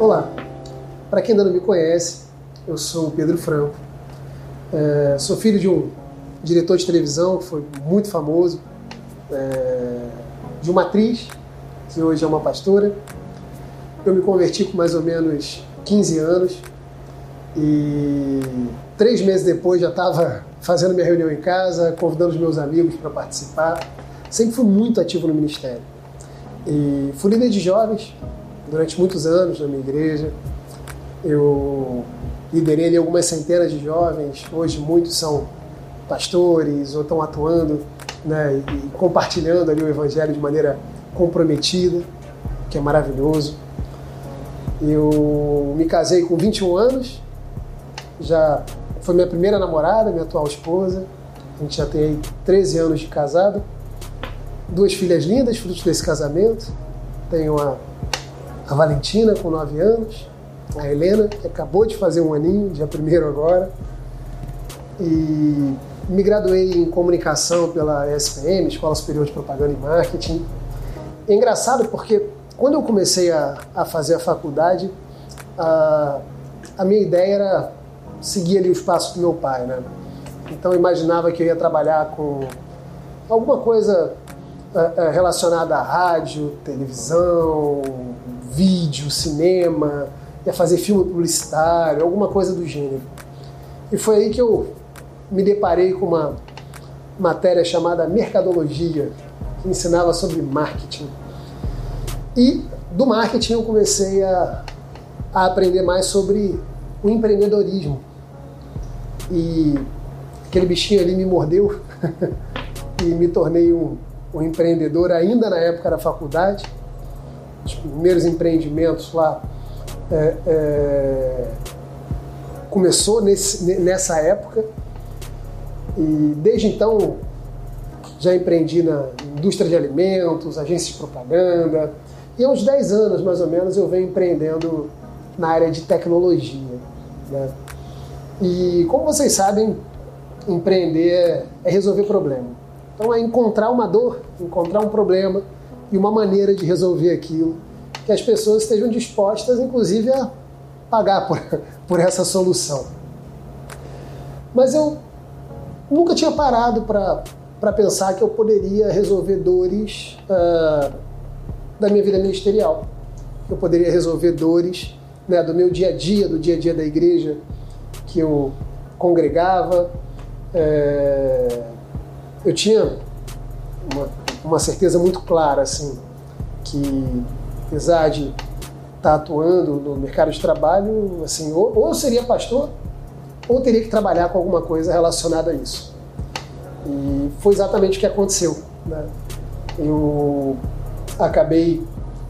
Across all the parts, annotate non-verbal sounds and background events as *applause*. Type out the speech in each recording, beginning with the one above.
Olá, para quem ainda não me conhece, eu sou o Pedro Franco. É, sou filho de um diretor de televisão que foi muito famoso, é, de uma atriz que hoje é uma pastora. Eu me converti com mais ou menos 15 anos e três meses depois já estava *laughs* fazendo minha reunião em casa, convidando os meus amigos para participar. Sempre fui muito ativo no ministério. E fui líder de jovens durante muitos anos na minha igreja. Eu liderei ali algumas centenas de jovens, hoje muitos são pastores ou estão atuando né, e compartilhando ali o evangelho de maneira comprometida, que é maravilhoso. Eu me casei com 21 anos, já foi minha primeira namorada, minha atual esposa. A gente já tem aí 13 anos de casado. Duas filhas lindas, frutos desse casamento. Tenho a, a Valentina, com 9 anos, a Helena, que acabou de fazer um aninho, dia 1 agora. E me graduei em comunicação pela SPM, Escola Superior de Propaganda e Marketing. É engraçado porque quando eu comecei a, a fazer a faculdade, a, a minha ideia era seguir ali os passos do meu pai, né? Então eu imaginava que eu ia trabalhar com alguma coisa é, é, relacionada a rádio, televisão, vídeo, cinema, ia fazer filme publicitário, alguma coisa do gênero. E foi aí que eu me deparei com uma matéria chamada Mercadologia, que ensinava sobre marketing. E do marketing eu comecei a, a aprender mais sobre o empreendedorismo. E aquele bichinho ali me mordeu *laughs* e me tornei um, um empreendedor ainda na época da faculdade. Os primeiros empreendimentos lá é, é, começou nesse, nessa época e desde então já empreendi na indústria de alimentos, agência de propaganda, e há uns 10 anos, mais ou menos, eu venho empreendendo na área de tecnologia. Né? E como vocês sabem, empreender é, é resolver problema. Então é encontrar uma dor, encontrar um problema e uma maneira de resolver aquilo que as pessoas estejam dispostas, inclusive, a pagar por, *laughs* por essa solução. Mas eu nunca tinha parado para pensar que eu poderia resolver dores uh, da minha vida ministerial. Eu poderia resolver dores né, do meu dia a dia, do dia a dia da igreja que eu congregava. É, eu tinha uma, uma, certeza muito clara, assim, que apesar de estar atuando no mercado de trabalho, assim, ou, ou seria pastor, ou teria que trabalhar com alguma coisa relacionada a isso. E foi exatamente o que aconteceu. Né? Eu acabei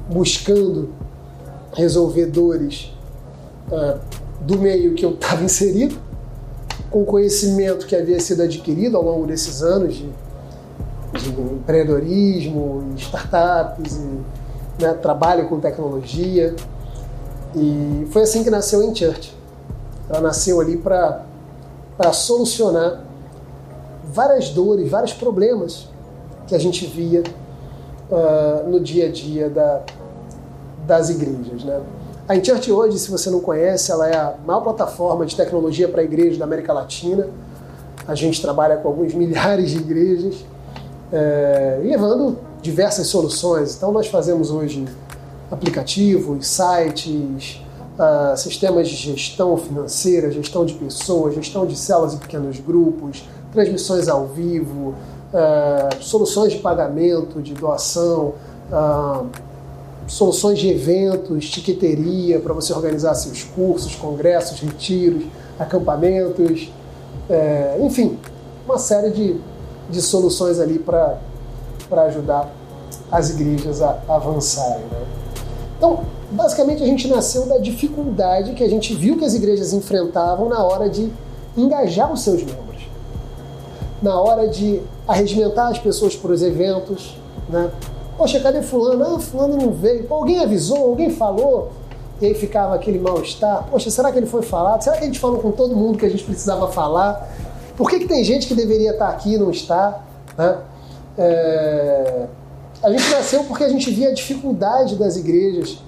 buscando resolver dores uh, do meio que eu estava inserido, com o conhecimento que havia sido adquirido ao longo desses anos de, de empreendedorismo, startups, e, né, trabalho com tecnologia. E foi assim que nasceu a InChurch. Ela nasceu ali para solucionar várias dores, vários problemas que a gente via uh, no dia a dia da, das igrejas. Né? A InChurch hoje, se você não conhece, ela é a maior plataforma de tecnologia para igrejas da América Latina. A gente trabalha com alguns *laughs* milhares de igrejas, é, levando diversas soluções. Então, nós fazemos hoje aplicativos, sites, uh, sistemas de gestão financeira, gestão de pessoas, gestão de células e pequenos grupos, transmissões ao vivo, uh, soluções de pagamento, de doação, uh, soluções de eventos, tiqueteria para você organizar seus cursos, congressos, retiros, acampamentos, é, enfim, uma série de, de soluções ali para ajudar as igrejas a, avançarem. Né? Então, basicamente, a gente nasceu da dificuldade que a gente viu que as igrejas enfrentavam na hora de engajar os seus membros, na hora de arregimentar as pessoas para os eventos, né? Poxa, cadê fulano? Ah, fulano não veio. Pô, alguém avisou? Alguém falou? E aí ficava aquele mal-estar. Poxa, será que ele foi falado? Será que a gente falou com todo mundo que a gente precisava falar? Por que, que tem gente que deveria estar aqui e não está? Né? É... A gente nasceu porque a gente via a dificuldade das igrejas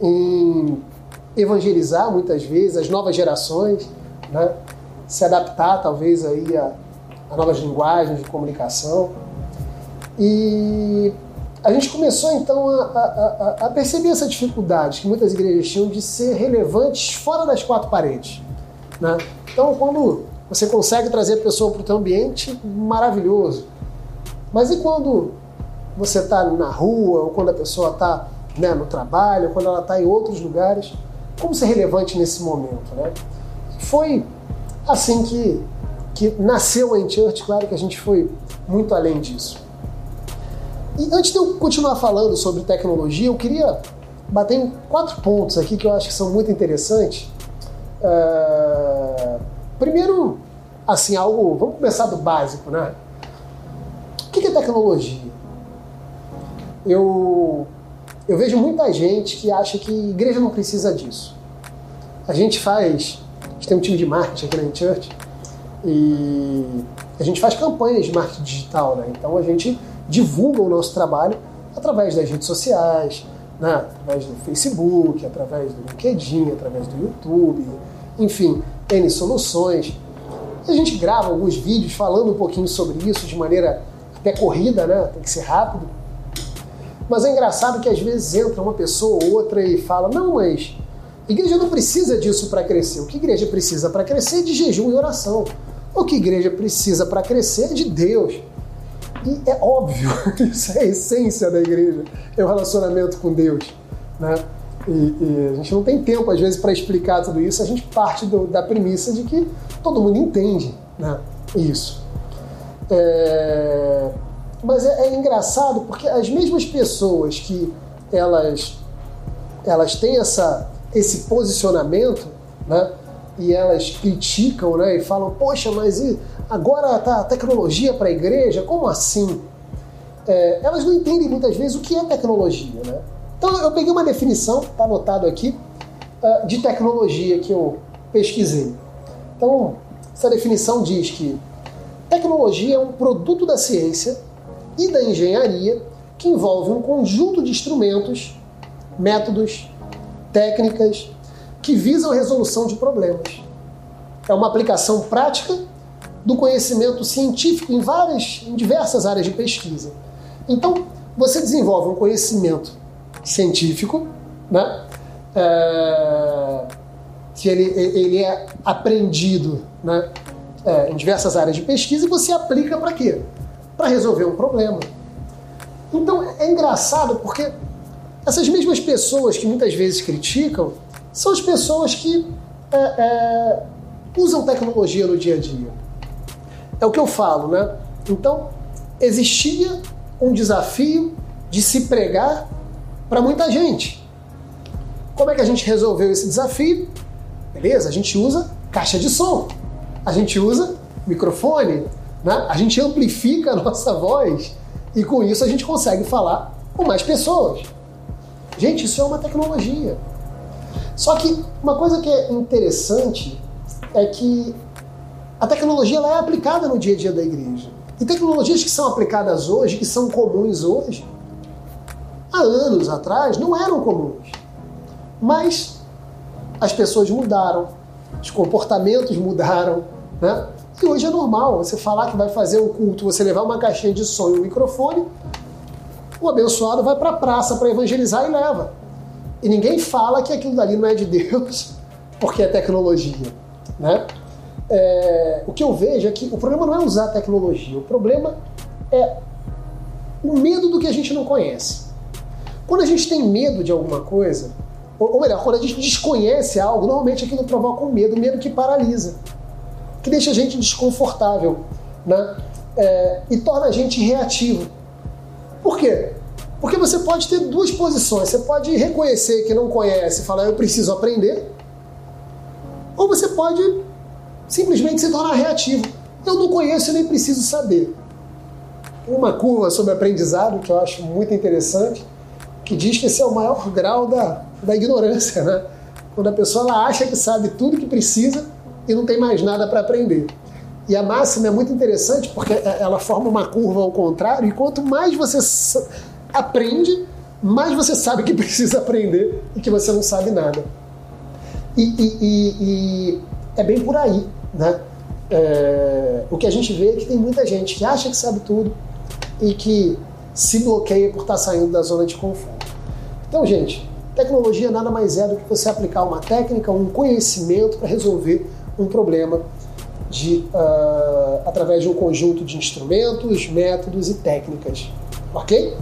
em evangelizar muitas vezes as novas gerações, né? se adaptar talvez aí a, a novas linguagens de comunicação. E a gente começou então a, a, a, perceber essa dificuldade que muitas igrejas tinham de ser relevantes fora das quatro paredes. Né? Então, quando você consegue trazer a pessoa para o teu ambiente, maravilhoso. Mas e quando você está na rua, ou quando a pessoa está né, no trabalho, ou quando ela está em outros lugares? Como ser relevante nesse momento? Né? Foi assim que, que nasceu a Church, claro que a gente foi muito além disso. E antes de eu continuar falando sobre tecnologia, eu queria bater em quatro pontos aqui que eu acho que são muito interessantes. Uh, primeiro, assim, algo. Vamos começar do básico, né? O que é tecnologia? Eu, eu vejo muita gente que acha que igreja não precisa disso. A gente faz. A gente tem um time de marketing aqui na Church e a gente faz campanhas de marketing digital, né? Então a gente divulga o nosso trabalho através das redes sociais, né? através do Facebook, através do LinkedIn, através do YouTube, enfim, N soluções. A gente grava alguns vídeos falando um pouquinho sobre isso de maneira até corrida, né? Tem que ser rápido. Mas é engraçado que às vezes entra uma pessoa ou outra e fala: não, mas a igreja não precisa disso para crescer. O que a igreja precisa para crescer é de jejum e oração. O que a igreja precisa para crescer é de Deus. E é óbvio, *laughs* isso é a essência da igreja, é o relacionamento com Deus. Né? E, e a gente não tem tempo, às vezes, para explicar tudo isso, a gente parte do, da premissa de que todo mundo entende né? isso. É... Mas é, é engraçado porque as mesmas pessoas que elas, elas têm essa, esse posicionamento, né? e elas criticam né? e falam, poxa, mas agora tá tecnologia para a igreja? Como assim? É, elas não entendem muitas vezes o que é tecnologia. Né? Então eu peguei uma definição, está anotado aqui, uh, de tecnologia que eu pesquisei. Então, essa definição diz que tecnologia é um produto da ciência e da engenharia que envolve um conjunto de instrumentos, métodos, técnicas que visam a resolução de problemas. É uma aplicação prática do conhecimento científico em várias, em diversas áreas de pesquisa. Então, você desenvolve um conhecimento científico, né? É, que ele, ele é aprendido né? É, em diversas áreas de pesquisa e você aplica para quê? Para resolver um problema. Então é engraçado porque essas mesmas pessoas que muitas vezes criticam são as pessoas que é, é, usam tecnologia no dia a dia. É o que eu falo, né? Então, existia um desafio de se pregar para muita gente. Como é que a gente resolveu esse desafio? Beleza, a gente usa caixa de som, a gente usa microfone, né? a gente amplifica a *laughs* nossa voz e com isso a gente consegue falar com mais pessoas. Gente, isso é uma tecnologia. Só que uma coisa que é interessante é que a tecnologia ela é aplicada no dia a dia da igreja. E tecnologias que são aplicadas hoje, que são comuns hoje, há anos atrás não eram comuns. Mas as pessoas mudaram, os comportamentos mudaram, né? E hoje é normal você falar que vai fazer um culto, você levar uma caixinha de som e um microfone, o abençoado vai para a praça para evangelizar e leva. E ninguém fala que aquilo dali não é de Deus, *laughs* porque é tecnologia, né? É, o que eu vejo é que o problema não é usar a tecnologia, o problema é o medo do que a gente não conhece. Quando a gente tem medo de alguma coisa, ou melhor, quando a gente desconhece algo, normalmente aquilo provoca um medo, um medo que paralisa, que deixa a gente desconfortável, né? É, e torna a gente reativo. Por quê? Porque você pode ter duas posições. Você pode reconhecer que não conhece e falar, eu preciso aprender. Ou você pode simplesmente se tornar reativo. Eu não conheço e nem preciso saber. Uma curva sobre aprendizado que eu acho muito interessante, que diz que esse é o maior grau da, da ignorância, né? Quando a pessoa ela acha que sabe tudo que precisa e não tem mais nada para aprender. E a máxima é muito interessante porque é, ela forma uma curva ao contrário, e quanto mais você aprende, mais você sabe que *laughs* precisa aprender e que você não sabe nada. E, e, e, e é bem por aí, né? É, o que a gente vê é que tem muita gente que acha que sabe tudo e que se bloqueia por estar saindo da zona de conforto. Então, gente, tecnologia nada mais é do que você aplicar uma técnica, um conhecimento para resolver um problema de, uh, através de um conjunto de instrumentos, métodos e técnicas. Ok?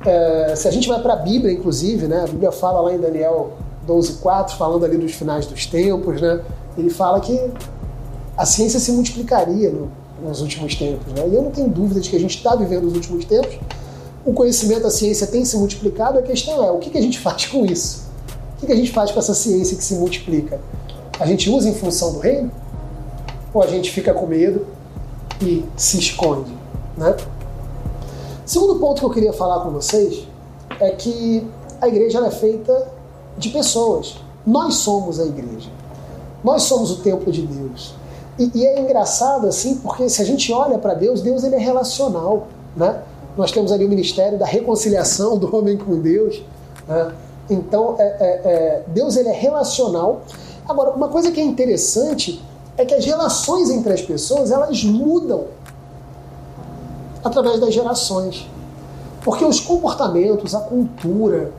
Uh, se a gente vai para a Bíblia, inclusive, né, a Bíblia fala lá em Daniel 12,4, falando ali dos finais dos tempos, né, ele fala que a ciência se multiplicaria no, nos últimos tempos. Né? E eu não tenho dúvida de que a gente está vivendo os últimos tempos. O conhecimento da ciência tem se multiplicado. A questão é: o que, que a gente faz com isso? O que, que a gente faz com essa ciência que se multiplica? A gente usa em função do reino? Ou a gente fica com medo e se esconde? Né? Segundo ponto que eu queria falar com vocês é que a igreja é feita de pessoas. Nós somos a igreja. Nós somos o templo de Deus. E, e é engraçado assim, porque se a gente olha para Deus, Deus ele é relacional, né? Nós temos ali o ministério da reconciliação do homem com Deus. Né? Então, é, é, é, Deus ele é relacional. Agora, uma coisa que é interessante é que as relações entre as pessoas elas mudam através das gerações. Porque os comportamentos, a cultura,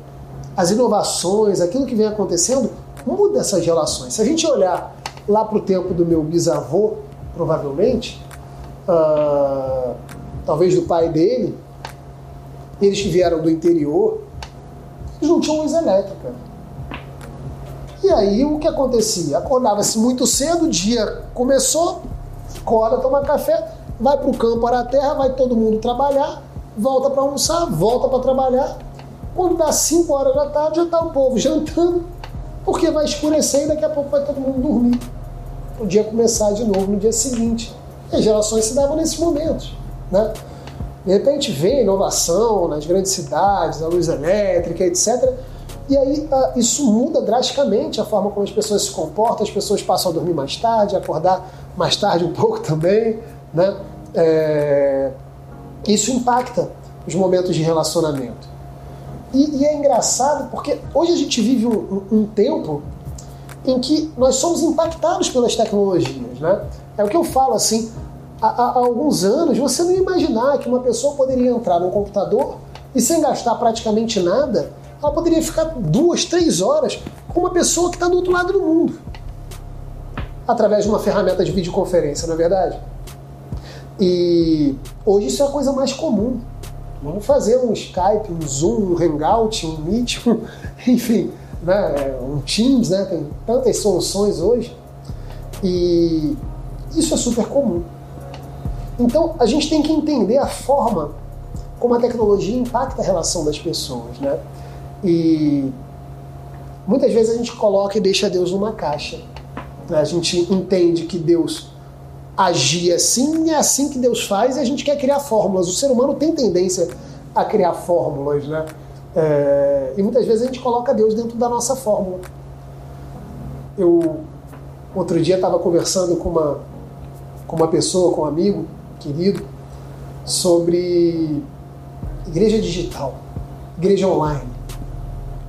as inovações, aquilo que vem acontecendo, muda essas relações. Se a gente olhar lá para o tempo do meu bisavô, provavelmente, uh, talvez do pai dele, eles que vieram do interior, eles não tinham luz elétrica. E aí o que acontecia? Acordava-se muito cedo, o dia começou, acorda, toma café, vai para o campo, para a terra, vai todo mundo trabalhar, volta para almoçar, volta para trabalhar. Quando dá 5 horas da tarde, já está o povo jantando, porque vai escurecer e daqui a pouco vai todo mundo dormir podia começar de novo no dia seguinte. E as gerações se davam nesses momentos. Né? De repente vem inovação nas grandes cidades, a luz elétrica, etc. E aí ah, isso muda drasticamente a forma como as pessoas se comportam, as pessoas passam a dormir mais tarde, a acordar mais tarde um *laughs* pouco também. Né? É... Isso impacta os momentos de relacionamento. E, e, é engraçado porque hoje a gente vive um, um, um tempo em que nós somos impactados pelas tecnologias. Né? É o que eu falo assim, há, há, alguns anos você não ia imaginar que uma pessoa poderia entrar no computador e sem gastar praticamente nada, ela poderia ficar duas, três horas com uma pessoa que está do outro lado do mundo. Através de uma ferramenta de videoconferência, não é verdade? E hoje isso é a coisa mais comum. Vamos fazer um Skype, um Zoom, um Hangout, um Meet, um... *laughs* enfim, né, um Teams, né, tem tantas soluções hoje, e isso é super comum. Então a gente tem que entender a forma como a tecnologia impacta a relação das pessoas, né? E muitas vezes a gente coloca e deixa Deus numa caixa. Né? A gente entende que Deus agia assim, é assim que Deus faz, e a gente quer criar fórmulas. O ser humano tem tendência a criar fórmulas, né? É, e muitas vezes a gente coloca Deus dentro da nossa fórmula. Eu, outro dia, estava conversando com uma, com uma pessoa, com um amigo querido, sobre igreja digital, igreja online.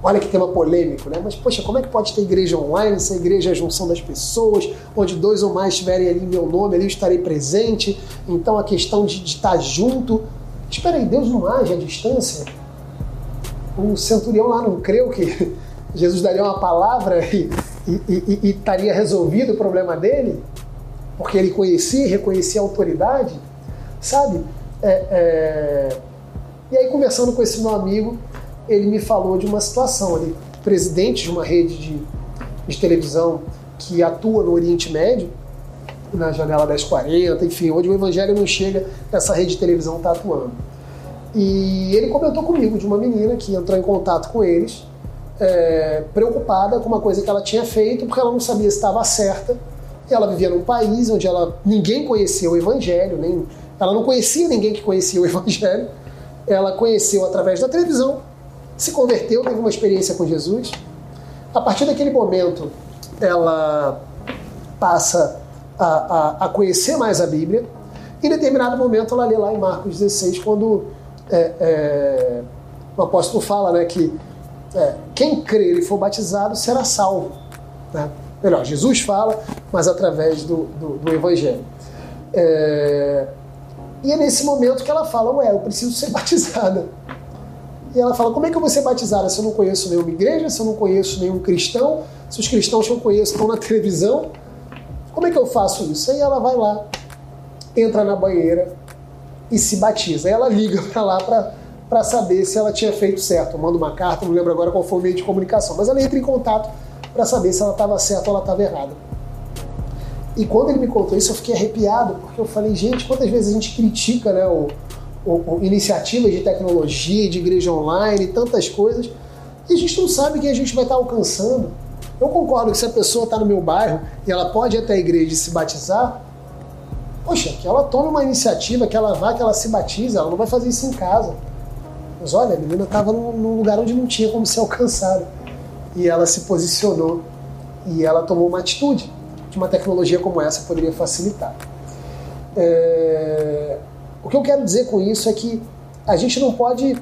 Olha que tema polêmico, né? Mas, poxa, como é que pode ter igreja online se a igreja é a junção das pessoas, onde dois ou mais estiverem ali meu nome, ali eu estarei presente? Então a questão de, de estar junto. Espera aí, Deus não age à distância? o centurião lá não creu que *laughs* Jesus daria uma palavra e, e, e, e estaria resolvido o problema dele, porque ele conhecia e reconhecia a autoridade, sabe? É, é... E aí, conversando com esse meu amigo, ele me falou de uma situação. Ele, presidente de uma rede de, de televisão que atua no Oriente Médio, na janela 1040, enfim, onde o evangelho não chega, essa rede de televisão está atuando. E ele comentou comigo de uma menina que entrou em contato com eles, é, preocupada com uma coisa que ela tinha feito, porque ela não sabia se estava certa. E ela vivia num país onde ela, ninguém conhecia o Evangelho, nem, ela não conhecia ninguém que conhecia o *laughs* Evangelho. Ela conheceu através da televisão, se converteu, teve uma experiência com Jesus. A partir daquele momento, ela passa a, a, a conhecer mais a Bíblia. Em determinado momento, ela lê lá em Marcos 16, quando é, é, o apóstolo fala né, que é, quem crer e for batizado será salvo. Né? Melhor, Jesus fala, mas através do, do, do Evangelho. É... E é nesse momento que ela fala: Ué, eu preciso ser *laughs* batizada. E ela fala: Como é que eu vou ser batizada se eu não conheço nenhuma igreja, se eu não conheço nenhum cristão, se os cristãos que eu conheço estão na *laughs* televisão? Como é que eu faço isso? Aí ela vai lá, entra na banheira e se batiza. Aí ela liga *laughs* para lá para saber se ela tinha feito certo. Manda uma carta, não lembro agora qual foi o meio de comunicação, mas ela entra em contato para saber se ela estava certa ou ela estava errada. E quando ele me contou isso, eu fiquei arrepiado, porque eu falei, gente, quantas vezes a gente critica né, o, o, o iniciativas de tecnologia, de igreja online, tantas coisas, e a gente não sabe quem a gente vai estar alcançando. Eu concordo que se a pessoa está no meu bairro e ela pode ir até a igreja e se batizar, poxa, que ela tome uma iniciativa, que ela vá, que ela se batize, ela não vai fazer isso em casa. Mas olha, a menina estava num lugar onde não tinha como ser alcançada. E ela se posicionou e ela tomou uma atitude que uma tecnologia como essa poderia facilitar. É... O que eu quero dizer com isso é que a gente não pode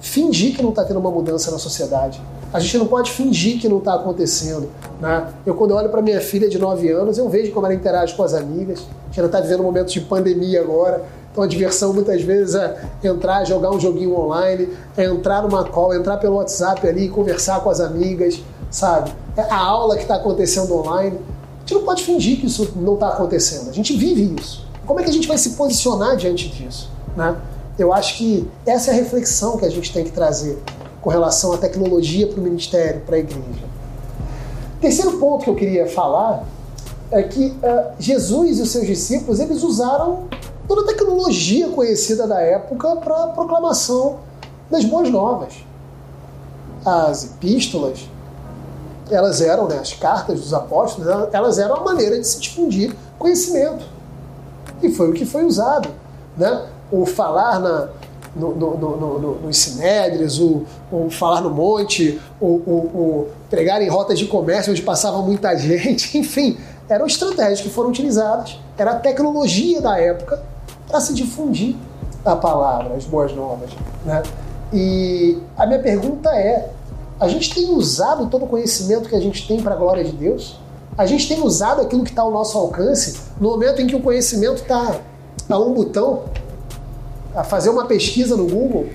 fingir que não está tendo uma mudança na sociedade. A gente não pode fingir que não está acontecendo. Né? Eu, quando eu olho para minha filha de 9 anos, eu vejo como ela interage com as amigas. A gente está vivendo momentos de pandemia agora. Então a diversão muitas vezes é entrar, jogar um joguinho online, é entrar numa call, entrar pelo WhatsApp ali, conversar com as amigas, sabe? É a aula que está acontecendo online. A gente não pode fingir que isso não está acontecendo. A gente vive isso. Como é que a gente vai se posicionar diante disso? Né? Eu acho que essa é a reflexão que a gente tem que trazer com relação à tecnologia para o ministério, para a igreja. Terceiro ponto que eu queria falar é que uh, Jesus e os seus discípulos eles usaram toda a tecnologia conhecida da época para a proclamação das boas novas. As epístolas, elas eram, né, as cartas dos apóstolos, elas eram a maneira de se difundir conhecimento. E foi o que foi usado. Né? O falar na, no, no, no, nos sinédrios, o, o, falar no monte, o, o, o pregar em rotas de comércio onde passava muita *laughs* gente, enfim, eram estratégias que foram utilizadas, era a tecnologia da época para se difundir a palavra, as boas novas. Né? E a minha pergunta é: a gente tem usado todo o conhecimento que a gente tem para a glória de Deus? A gente tem usado aquilo que está ao nosso alcance no momento em que o conhecimento está a um botão? a fazer uma pesquisa no Google,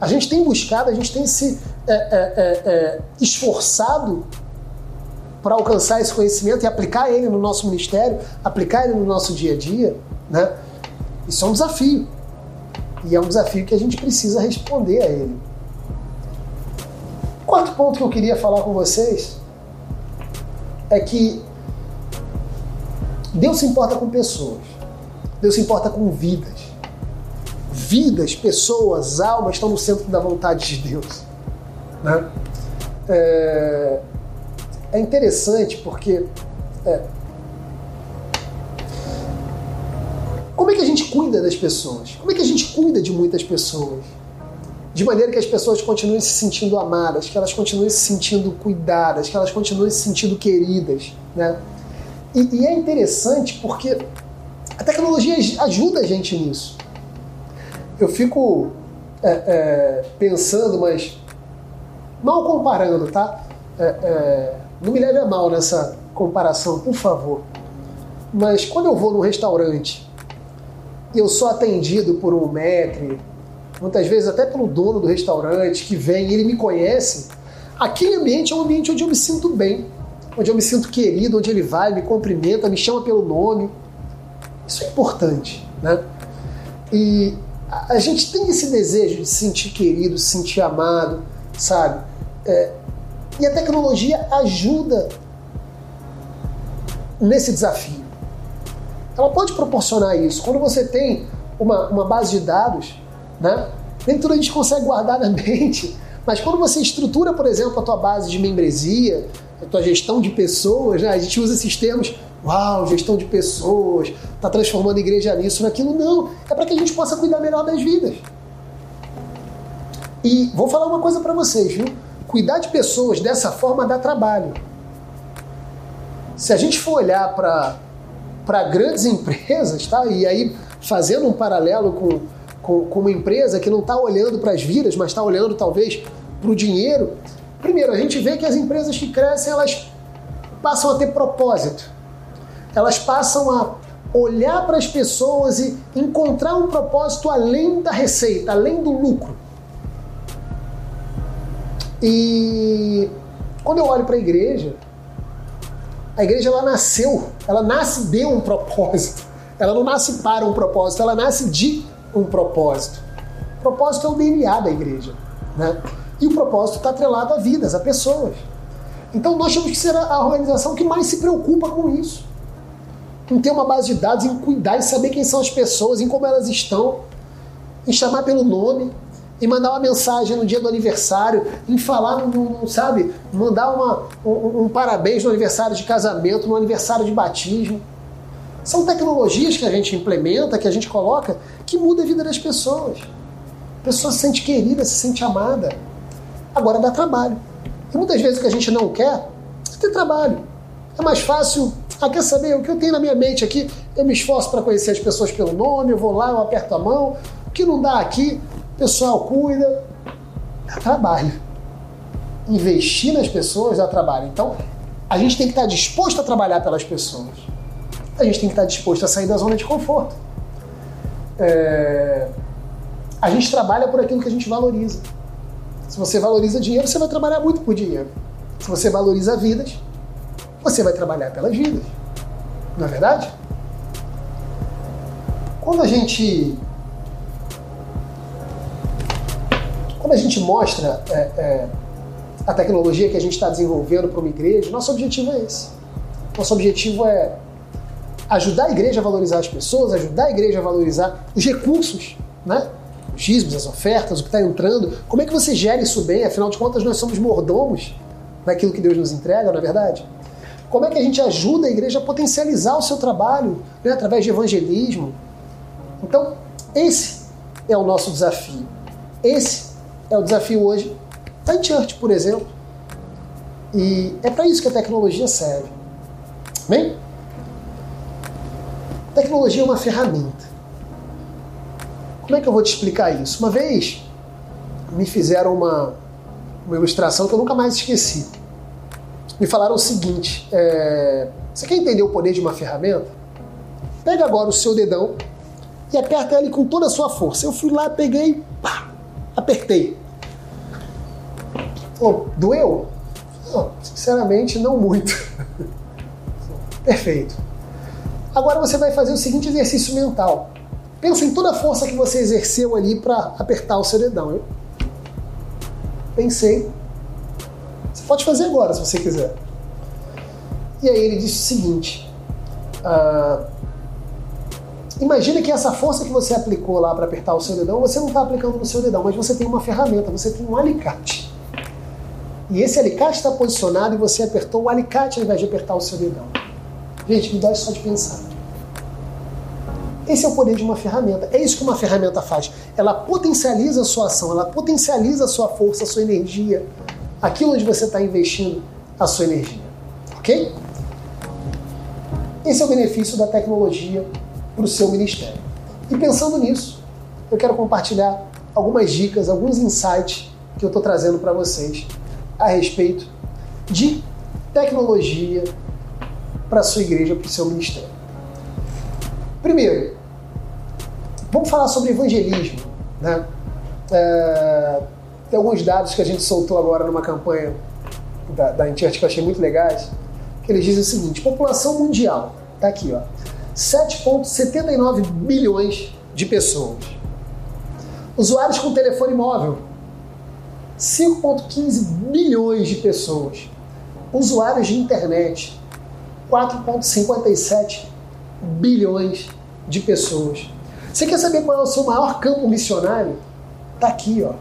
a gente tem buscado, a gente tem se é, é, é, é esforçado para alcançar esse conhecimento e aplicar ele no nosso ministério, aplicar ele no nosso dia a dia, né? Isso é um desafio. E é um desafio que a gente precisa responder a ele. Quarto ponto que eu queria falar com vocês é que Deus se importa com pessoas. Deus se importa com vidas vidas, pessoas, almas estão no centro da vontade de Deus. Né? É, é interessante porque é, como é que a gente cuida das pessoas? Como é que a gente cuida de muitas pessoas? De maneira que as pessoas continuem se sentindo amadas, que elas continuem se sentindo cuidadas, que elas continuem se sentindo queridas. Né? E, e é interessante porque a tecnologia ajuda a gente nisso eu fico é, é, pensando, mas mal comparando, tá? É, é, não me leve a mal nessa comparação, por favor. Mas quando eu vou num restaurante eu sou atendido por um maître, muitas vezes até pelo dono do restaurante que vem ele me conhece, aquele ambiente é um ambiente onde eu me sinto bem, onde eu me sinto querido, onde ele vai, me cumprimenta, me chama pelo nome. Isso é importante, né? E a gente tem esse desejo de se sentir querido, se sentir amado, sabe? É, e a tecnologia ajuda nesse desafio. Ela pode proporcionar isso. Quando você tem uma, uma base de dados, né? nem tudo a gente consegue guardar *laughs* na mente, mas quando você estrutura, por exemplo, a tua base de membresia, a tua gestão de pessoas, né? a gente usa esses termos uau, gestão de pessoas, está transformando a igreja nisso, naquilo. Não, é para que a gente possa cuidar melhor das vidas. E vou falar uma coisa para vocês, viu? Cuidar de pessoas dessa forma dá trabalho. Se a gente for olhar para grandes *laughs* empresas, tá? e aí fazendo um paralelo com, com, com uma empresa que não está olhando para as vidas, mas está olhando talvez para o dinheiro, primeiro, a gente vê que as empresas que crescem, elas passam a ter propósito. Elas passam a olhar para as pessoas e encontrar um propósito além da receita, além do lucro. E quando eu olho para a igreja, a igreja ela nasceu, ela nasce de um propósito. Ela não nasce para um propósito, ela nasce de um propósito. O propósito é o DNA da igreja. Né? E o propósito está atrelado a vidas, a pessoas. Então nós temos que ser a organização que mais se preocupa com isso. Em ter uma base de dados, em cuidar, em saber quem são as pessoas, em como elas estão, em chamar pelo nome, em mandar uma mensagem no dia do aniversário, em falar, no, sabe, mandar uma, um, um parabéns no aniversário de casamento, no aniversário de batismo. São tecnologias que a gente implementa, que a gente coloca, que muda a vida das pessoas. A pessoa se sente querida, se sente amada. Agora dá trabalho. E muitas vezes o que a gente não quer é ter trabalho. É mais fácil. Ah, quer saber? O que eu tenho na minha mente aqui, eu me esforço para conhecer as pessoas pelo nome, eu vou lá, eu aperto a mão. O que não dá aqui, pessoal cuida. Dá trabalho. Investir nas pessoas dá trabalho. Então, a gente tem que estar disposto a trabalhar pelas pessoas. A gente tem que estar disposto a sair da zona de conforto. É... A gente trabalha por aquilo que a gente valoriza. Se você valoriza dinheiro, você vai trabalhar muito por dinheiro. Se você valoriza vidas, você vai trabalhar pelas vidas. Não é verdade? Quando a gente. Quando a gente mostra é, é, a tecnologia que a gente está desenvolvendo para uma igreja, nosso objetivo é esse. Nosso objetivo é ajudar a igreja a valorizar as pessoas, ajudar a igreja a valorizar os recursos, né? os dízimos, as ofertas, o que está entrando. Como é que você gera isso bem? Afinal de contas, nós somos mordomos daquilo que Deus nos entrega, não é verdade? Como é que a gente ajuda a igreja a potencializar o seu trabalho né, através de evangelismo? Então, esse é o nosso desafio. Esse é o desafio hoje da Church, por exemplo. E é para isso que a tecnologia serve. Bem? Tecnologia é uma ferramenta. Como é que eu vou te explicar isso? Uma vez me fizeram uma, uma ilustração que eu nunca mais esqueci. Me falaram o seguinte: é, você quer entender o poder de uma ferramenta? Pega agora o seu dedão e aperta ele com toda a sua força. Eu fui lá, peguei, pá, apertei. Falou, doeu? Não, sinceramente, não muito. Perfeito. Agora você vai fazer o seguinte exercício mental. Pensa em toda a força que você exerceu ali para apertar o seu dedão. Eu pensei. Você pode fazer agora, se você quiser. E aí ele disse o seguinte: ah, Imagina que essa força que você aplicou lá para apertar o seu dedão, você não está aplicando no seu dedão, mas você tem uma ferramenta, você tem um alicate. E esse alicate está posicionado e você apertou o alicate ao invés de apertar o seu dedão. Gente, me dói só de pensar. Esse é o poder de uma ferramenta. É isso que uma ferramenta faz. Ela potencializa a sua ação, ela potencializa a sua força, a sua energia, aquilo onde você está investindo a sua energia. Ok? Esse é o benefício da tecnologia para o seu ministério. E pensando nisso, eu quero compartilhar algumas dicas, alguns insights que eu estou trazendo para vocês a respeito de tecnologia para sua igreja, para o seu ministério. Primeiro, vamos falar sobre evangelismo. Né? É, tem alguns dados que a gente soltou agora numa campanha da, da que eu achei muito legais, que eles dizem o seguinte: população mundial, tá aqui, ó, 7,79 bilhões de pessoas. Usuários com telefone móvel, 5,15 bilhões de pessoas. Usuários de internet, 4,57 bilhões de pessoas. Você quer saber qual é o seu maior campo missionário? Está aqui, ó.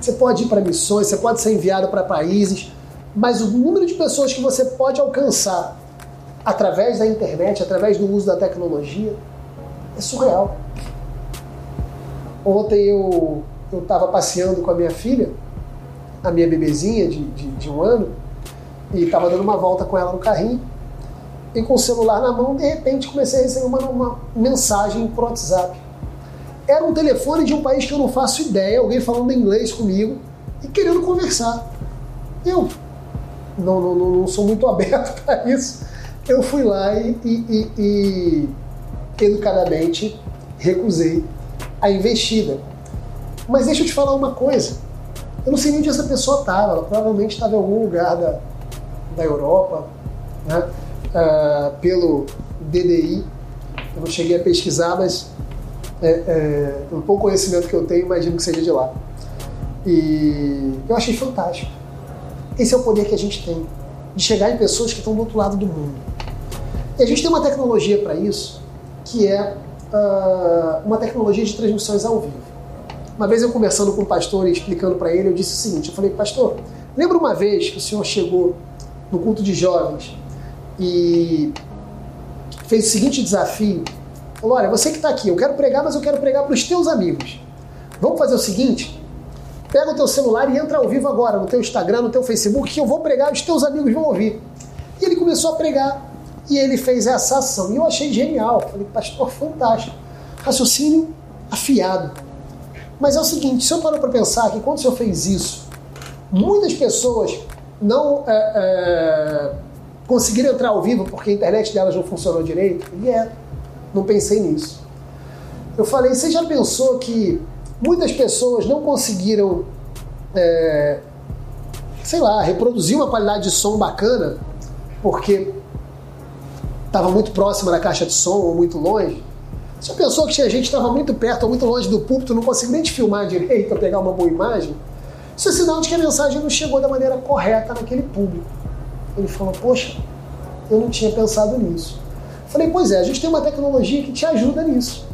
Você pode ir para missões, você pode ser enviado para países, mas o número de pessoas que você pode alcançar através da internet, através do uso da tecnologia, é surreal. Ontem eu estava passeando com a minha filha, a minha bebezinha de, de, de um ano, e estava dando uma volta com ela no carrinho e com o celular na mão, de repente comecei a receber uma, uma mensagem por WhatsApp. Era um telefone de um país que eu não faço ideia, alguém falando inglês comigo e querendo conversar. Eu, não, não, não, sou muito *laughs* aberto para isso, eu fui lá e, e, e, e educadamente recusei a investida. Mas deixa eu te falar uma coisa. Eu não sei nem onde essa pessoa estava. Ela provavelmente estava em algum lugar da, da Europa, né? Uh, pelo DDI. Eu não cheguei a pesquisar, mas é, é, pelo pouco conhecimento que eu tenho, imagino que seja de lá. E eu achei fantástico. Esse é o poder que a gente tem, de chegar em pessoas que estão do outro lado do mundo. E a gente tem uma tecnologia para isso, que é uh, uma tecnologia de transmissões ao vivo. Uma vez eu conversando com o pastor e explicando para ele, eu disse o seguinte: eu falei, pastor, lembra uma vez que o senhor chegou no culto de jovens e fez o seguinte desafio? Falou: olha, você que está aqui, eu quero pregar, mas eu quero pregar para os teus amigos. Vamos fazer o seguinte: Pega o teu celular e entra ao vivo agora no teu Instagram, no teu Facebook, que eu vou pregar, os teus amigos vão ouvir. E ele começou a pregar e ele fez essa ação. E eu achei genial. Falei, pastor, fantástico. Raciocínio afiado. Mas é o seguinte, o senhor parou para pensar que quando o senhor fez isso, muitas pessoas não é, é, conseguiram entrar ao vivo porque a internet delas não funcionou direito? E é, não pensei nisso. Eu falei, você já pensou que Muitas pessoas não conseguiram, é, sei lá, reproduzir uma qualidade de som bacana porque estava muito próxima da caixa de som ou muito longe. A pessoa que tinha gente estava muito perto ou muito longe do púlpito, não conseguiu nem te filmar direito para pegar uma boa imagem, isso é sinal de que a mensagem não chegou da maneira correta naquele público. Ele falou: Poxa, eu não tinha pensado nisso. Falei: Pois é, a gente tem uma tecnologia que te ajuda nisso.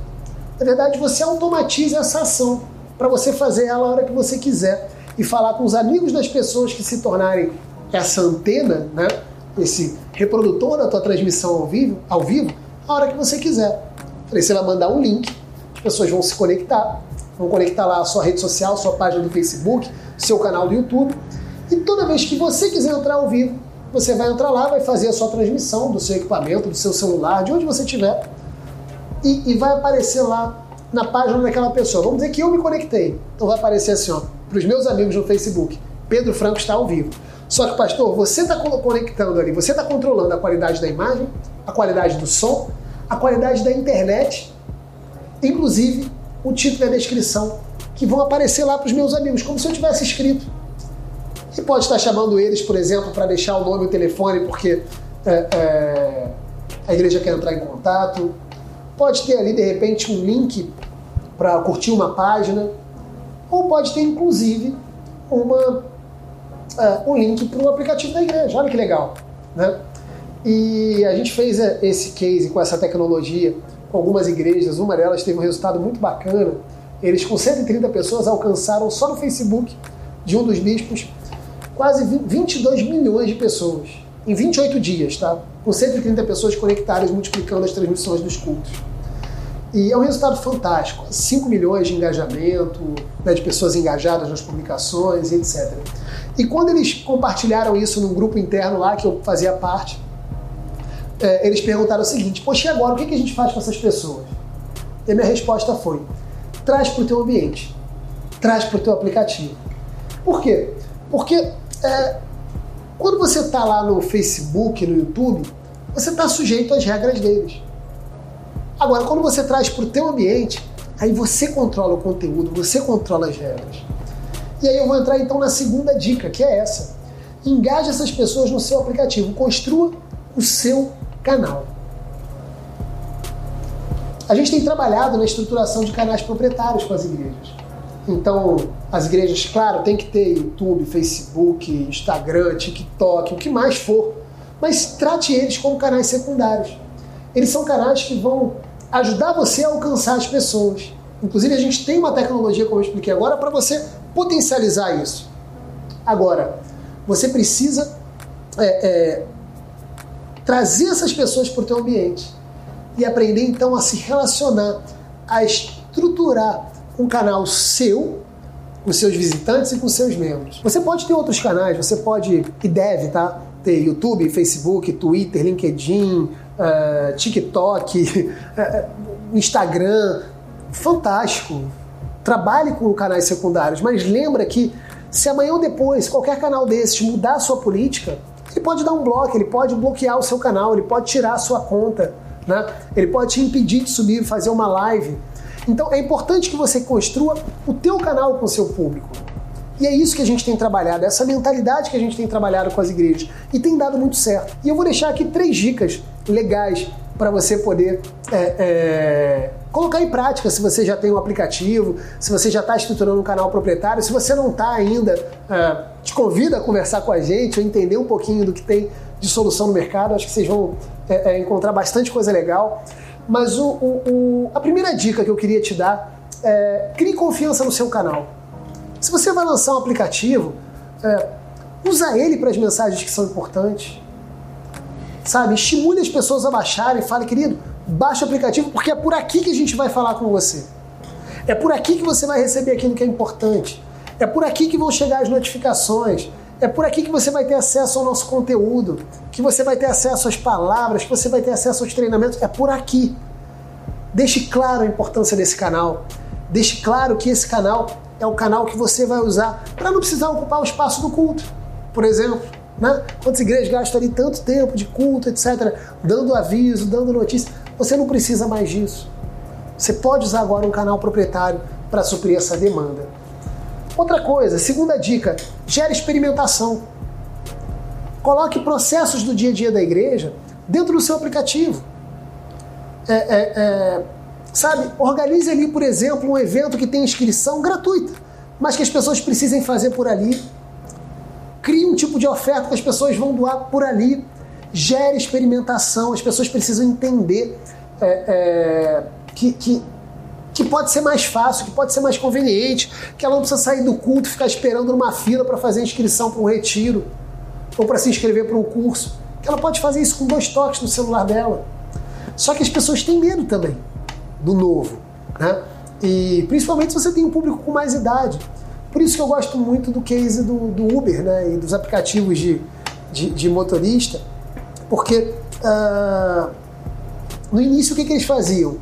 Na verdade, você automatiza essa ação para você fazer ela a hora que você quiser e falar com os amigos das pessoas que se tornarem essa antena, né? esse reprodutor da tua transmissão ao vivo, ao vivo, a hora que você quiser. Falei, você vai mandar um link, as pessoas vão se conectar, vão conectar lá a sua rede social, sua página do Facebook, seu canal do YouTube, e toda vez que você quiser entrar ao vivo, você vai entrar lá, vai fazer a sua transmissão do seu equipamento, do seu celular, de onde você estiver, e, e vai aparecer lá na página daquela pessoa. Vamos dizer que eu me conectei. Então vai aparecer assim, ó, para os meus amigos no Facebook. Pedro Franco está ao vivo. Só que, pastor, você está conectando ali, você está controlando a qualidade da imagem, a qualidade do som, a qualidade da internet, inclusive o título e a descrição, que vão aparecer lá para os meus amigos, como se eu tivesse escrito. E pode estar chamando eles, por exemplo, para deixar o nome e o telefone, porque é, é, a igreja quer entrar em contato, Pode ter ali, de repente, um link para curtir uma página, ou pode ter, inclusive, uma, uh, um link para o aplicativo da igreja. Olha que legal. Né? E a gente fez é, esse case com essa tecnologia com algumas igrejas, uma delas teve um resultado muito bacana. Eles, com 130 pessoas, alcançaram só no Facebook de um dos bispos quase 22 milhões de pessoas em 28 dias, tá? Com 130 pessoas conectadas, multiplicando as transmissões dos cultos. E é um resultado fantástico. 5 milhões de engajamento, né, de pessoas engajadas nas publicações, etc. E quando eles compartilharam isso num grupo interno lá, que eu fazia parte, é, eles perguntaram o seguinte: Poxa, e agora o que a gente faz com essas pessoas? E a minha resposta foi: traz para o teu ambiente, traz para o teu aplicativo. Por quê? Porque é, quando você está lá no Facebook, no YouTube, você está sujeito às regras deles. Agora, quando você traz para o teu ambiente, aí você controla o conteúdo, você controla as regras. E aí eu vou entrar então na segunda dica, que é essa. Engaje essas pessoas no seu aplicativo, construa o seu canal. A gente tem trabalhado na estruturação de canais proprietários com as igrejas. Então, as igrejas, claro, tem que ter YouTube, Facebook, Instagram, TikTok, o que mais for, mas trate eles como canais secundários. Eles são canais que vão ajudar você a alcançar as pessoas. Inclusive, a gente tem uma tecnologia, como eu expliquei agora, para você potencializar isso. Agora, você precisa é, é, trazer essas pessoas para o teu ambiente e aprender então a se relacionar, a estruturar um canal seu, com seus visitantes e com seus membros. Você pode ter outros canais, você pode e deve, tá? Ter YouTube, Facebook, Twitter, LinkedIn, uh, TikTok, uh, *laughs* Instagram. Fantástico. Trabalhe com canais secundários, mas lembra que Se amanhã ou depois qualquer canal desses mudar a sua política, ele pode dar um bloco, ele pode bloquear o seu canal, ele pode tirar a sua conta, né? ele pode te impedir de subir, fazer uma live. Então é importante que você construa o teu canal com o seu público. E é isso que a gente tem trabalhado, essa mentalidade que a gente tem trabalhado com as igrejas. E tem dado muito certo. E eu vou deixar aqui três dicas legais para você poder é, é, colocar em prática se você já tem um aplicativo, se você já está estruturando um canal proprietário, se você não está ainda, é, te convido a conversar com a gente, ou entender um pouquinho do que tem de solução no mercado. Acho que vocês vão é, é, encontrar bastante coisa legal. Mas o, o, o, a primeira dica que eu queria te dar é crie confiança no seu canal. Se você vai lançar um aplicativo, é, usa ele para as mensagens que são importantes. Sabe? Estimule as pessoas a baixarem. Fale, querido, baixa o aplicativo porque é por aqui que a gente vai falar com você. É por aqui que você vai receber aquilo que é importante. É por aqui que vão chegar as notificações. É por aqui que você vai ter acesso ao nosso conteúdo, que você vai ter acesso às palavras, que você vai ter acesso aos treinamentos. É por aqui. Deixe claro a importância desse canal. Deixe claro que esse canal é o canal que você vai usar para não precisar ocupar o espaço do culto, por exemplo. Né? Quantas igrejas gastam ali tanto tempo de culto, etc., dando aviso, dando notícia, você não precisa mais disso. Você pode usar agora um canal proprietário para suprir essa demanda. Outra coisa, segunda dica, gere experimentação. Coloque processos do dia a dia da igreja dentro do seu aplicativo. É, é, é, Sabe, organize ali, por exemplo, um evento que tem inscrição gratuita, mas que as pessoas precisem fazer por ali. Crie um tipo de oferta que as pessoas vão doar por ali. Gere experimentação, as pessoas precisam entender é, é, que, que, que pode ser mais fácil, que pode ser mais conveniente, que ela não precisa sair do culto e ficar esperando numa fila para fazer inscrição para um retiro ou para se inscrever para um curso. Que ela pode fazer isso com dois toques no celular dela. Só que as pessoas têm medo também do novo, né? E principalmente se você tem um público com mais idade. Por isso que eu gosto muito do case do, do Uber, né? E dos aplicativos de, de, de motorista, porque uh, no início o que, que eles faziam?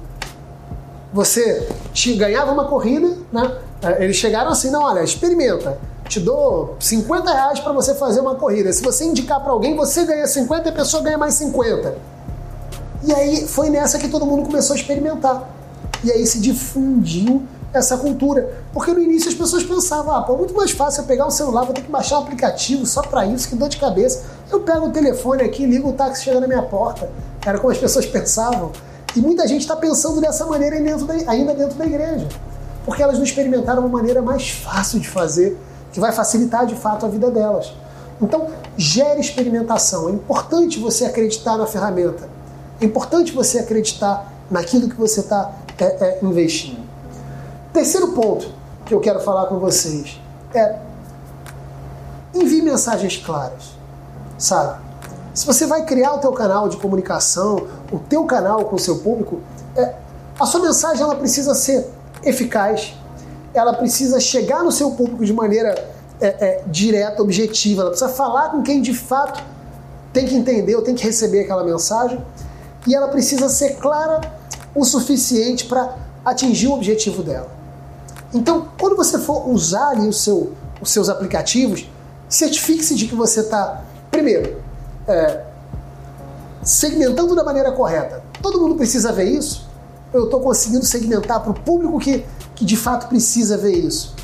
Você te, ganhava uma corrida, né? Uh, eles chegaram assim, não, olha, experimenta. Te dou 50 reais para você fazer uma corrida. Se você indicar para alguém, você ganha 50 e a pessoa ganha mais 50. E aí foi nessa que todo mundo começou a experimentar. E aí se difundiu essa cultura. Porque no início as pessoas pensavam, ah, pô, é muito mais fácil eu pegar um celular, vou ter que baixar um aplicativo só para isso, que dor de cabeça. Eu pego o telefone aqui, ligo o táxi chega na minha porta. Era como as pessoas pensavam. E muita gente está pensando dessa maneira dentro da, ainda dentro da igreja. Porque elas não experimentaram uma maneira mais fácil de fazer, que vai facilitar de fato a vida delas. Então, gere experimentação. É importante você acreditar na ferramenta. É importante você acreditar naquilo que você está é, é, investindo. Terceiro ponto que eu quero falar com vocês é envie mensagens claras, sabe? Se você vai criar o teu canal de comunicação, o teu canal com o seu público, é, a sua mensagem ela precisa ser eficaz, ela precisa chegar no seu público de maneira é, é, direta, objetiva, ela precisa falar com quem de fato tem que entender ou tem que receber aquela mensagem e ela precisa ser clara o suficiente para atingir o objetivo dela. Então, quando você for usar ali o seu, os seus aplicativos, certifique-se de que você está, primeiro, é, segmentando da maneira correta. Todo mundo precisa ver isso? Eu estou conseguindo segmentar para o público que, que de fato precisa ver isso.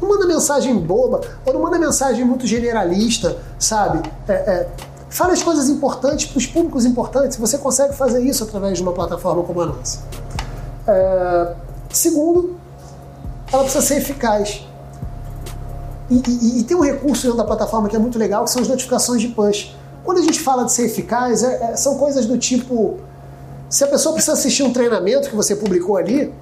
Não manda mensagem boba, ou não manda mensagem muito generalista, sabe? É, é, Fale as coisas importantes para os públicos importantes. Você consegue fazer isso através de uma plataforma como a nossa. É... Segundo, ela precisa ser eficaz. E, e, e, tem um recurso dentro da plataforma que é muito legal, que são as notificações de push. Quando a gente fala de ser eficaz, é, é, são coisas do tipo: se a pessoa precisa assistir um treinamento que você publicou ali,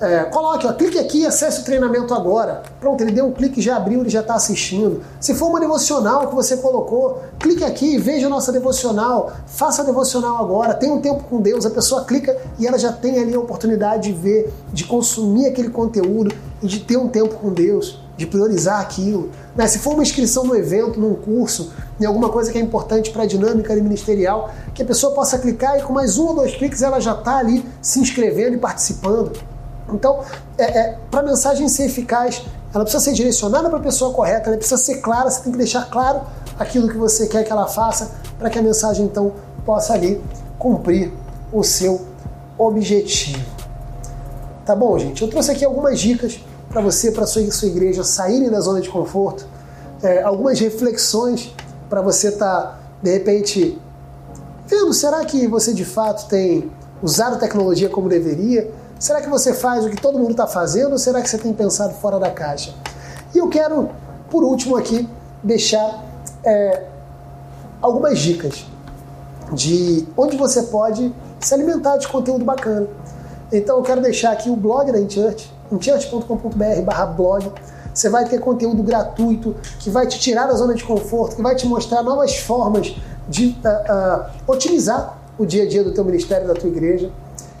é, coloque, ó, clique aqui e acesse o treinamento agora. Pronto, ele deu um clique, já abriu, ele já está assistindo. Se for uma devocional que você colocou, clique aqui, veja a nossa devocional, faça a devocional agora, tenha um tempo com Deus, a pessoa clica e ela já tem ali a oportunidade de ver, de consumir aquele conteúdo e de ter um tempo com Deus, de priorizar aquilo. Né? Se for uma inscrição no evento, num curso, em alguma coisa que é importante para a dinâmica ministerial, que a pessoa possa clicar e com mais um ou dois cliques ela já está ali se inscrevendo e participando. Então, é, é, para a mensagem ser eficaz, ela precisa ser direcionada para a pessoa correta, ela precisa ser clara, você tem que deixar claro aquilo que você quer que ela faça para que a mensagem então possa ali cumprir o seu objetivo. Tá bom, gente? Eu trouxe aqui algumas dicas para você, para sua, sua igreja saírem da zona de conforto, é, algumas reflexões para você estar, tá, de repente, vendo, será que você de fato tem usado tecnologia como deveria? Será que você faz o que todo mundo está fazendo ou será que você tem pensado fora da caixa? E eu quero, por último aqui, deixar é, algumas dicas de onde você pode se alimentar de conteúdo bacana. Então eu quero deixar aqui o blog da InChurch, inchurch.com.br barra blog. Você vai ter conteúdo gratuito que vai te tirar da zona de conforto, que vai te mostrar novas formas de uh, uh, otimizar o dia a dia do teu ministério, da tua igreja.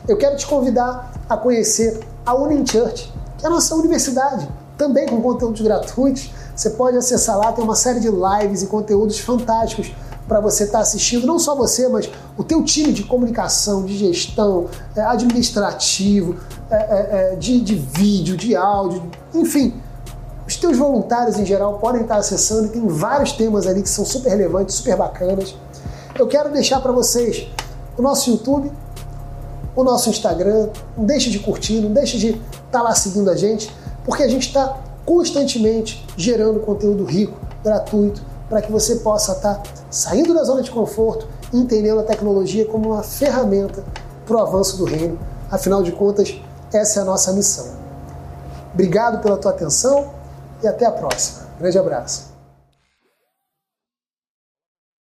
Eu quero te convidar a conhecer a UniChurch, que é a nossa universidade, também com conteúdos gratuitos. Você pode acessar lá, tem uma série de lives e conteúdos fantásticos para você estar tá assistindo, não só você, mas o teu time de comunicação, de gestão, é, administrativo, é, é, de, de vídeo, de áudio, enfim. Os teus voluntários em geral podem estar acessando e tem vários temas ali que são super relevantes, super bacanas. Eu quero deixar para vocês o nosso YouTube, o nosso Instagram. Não deixe de curtir, não deixe de estar tá lá seguindo a gente, porque a gente está constantemente gerando conteúdo rico, gratuito, para que você possa estar tá saindo da zona de conforto entendendo a tecnologia como uma ferramenta para o avanço do reino. Afinal de contas, essa é a nossa missão. Obrigado pela tua atenção e até a próxima. Grande abraço.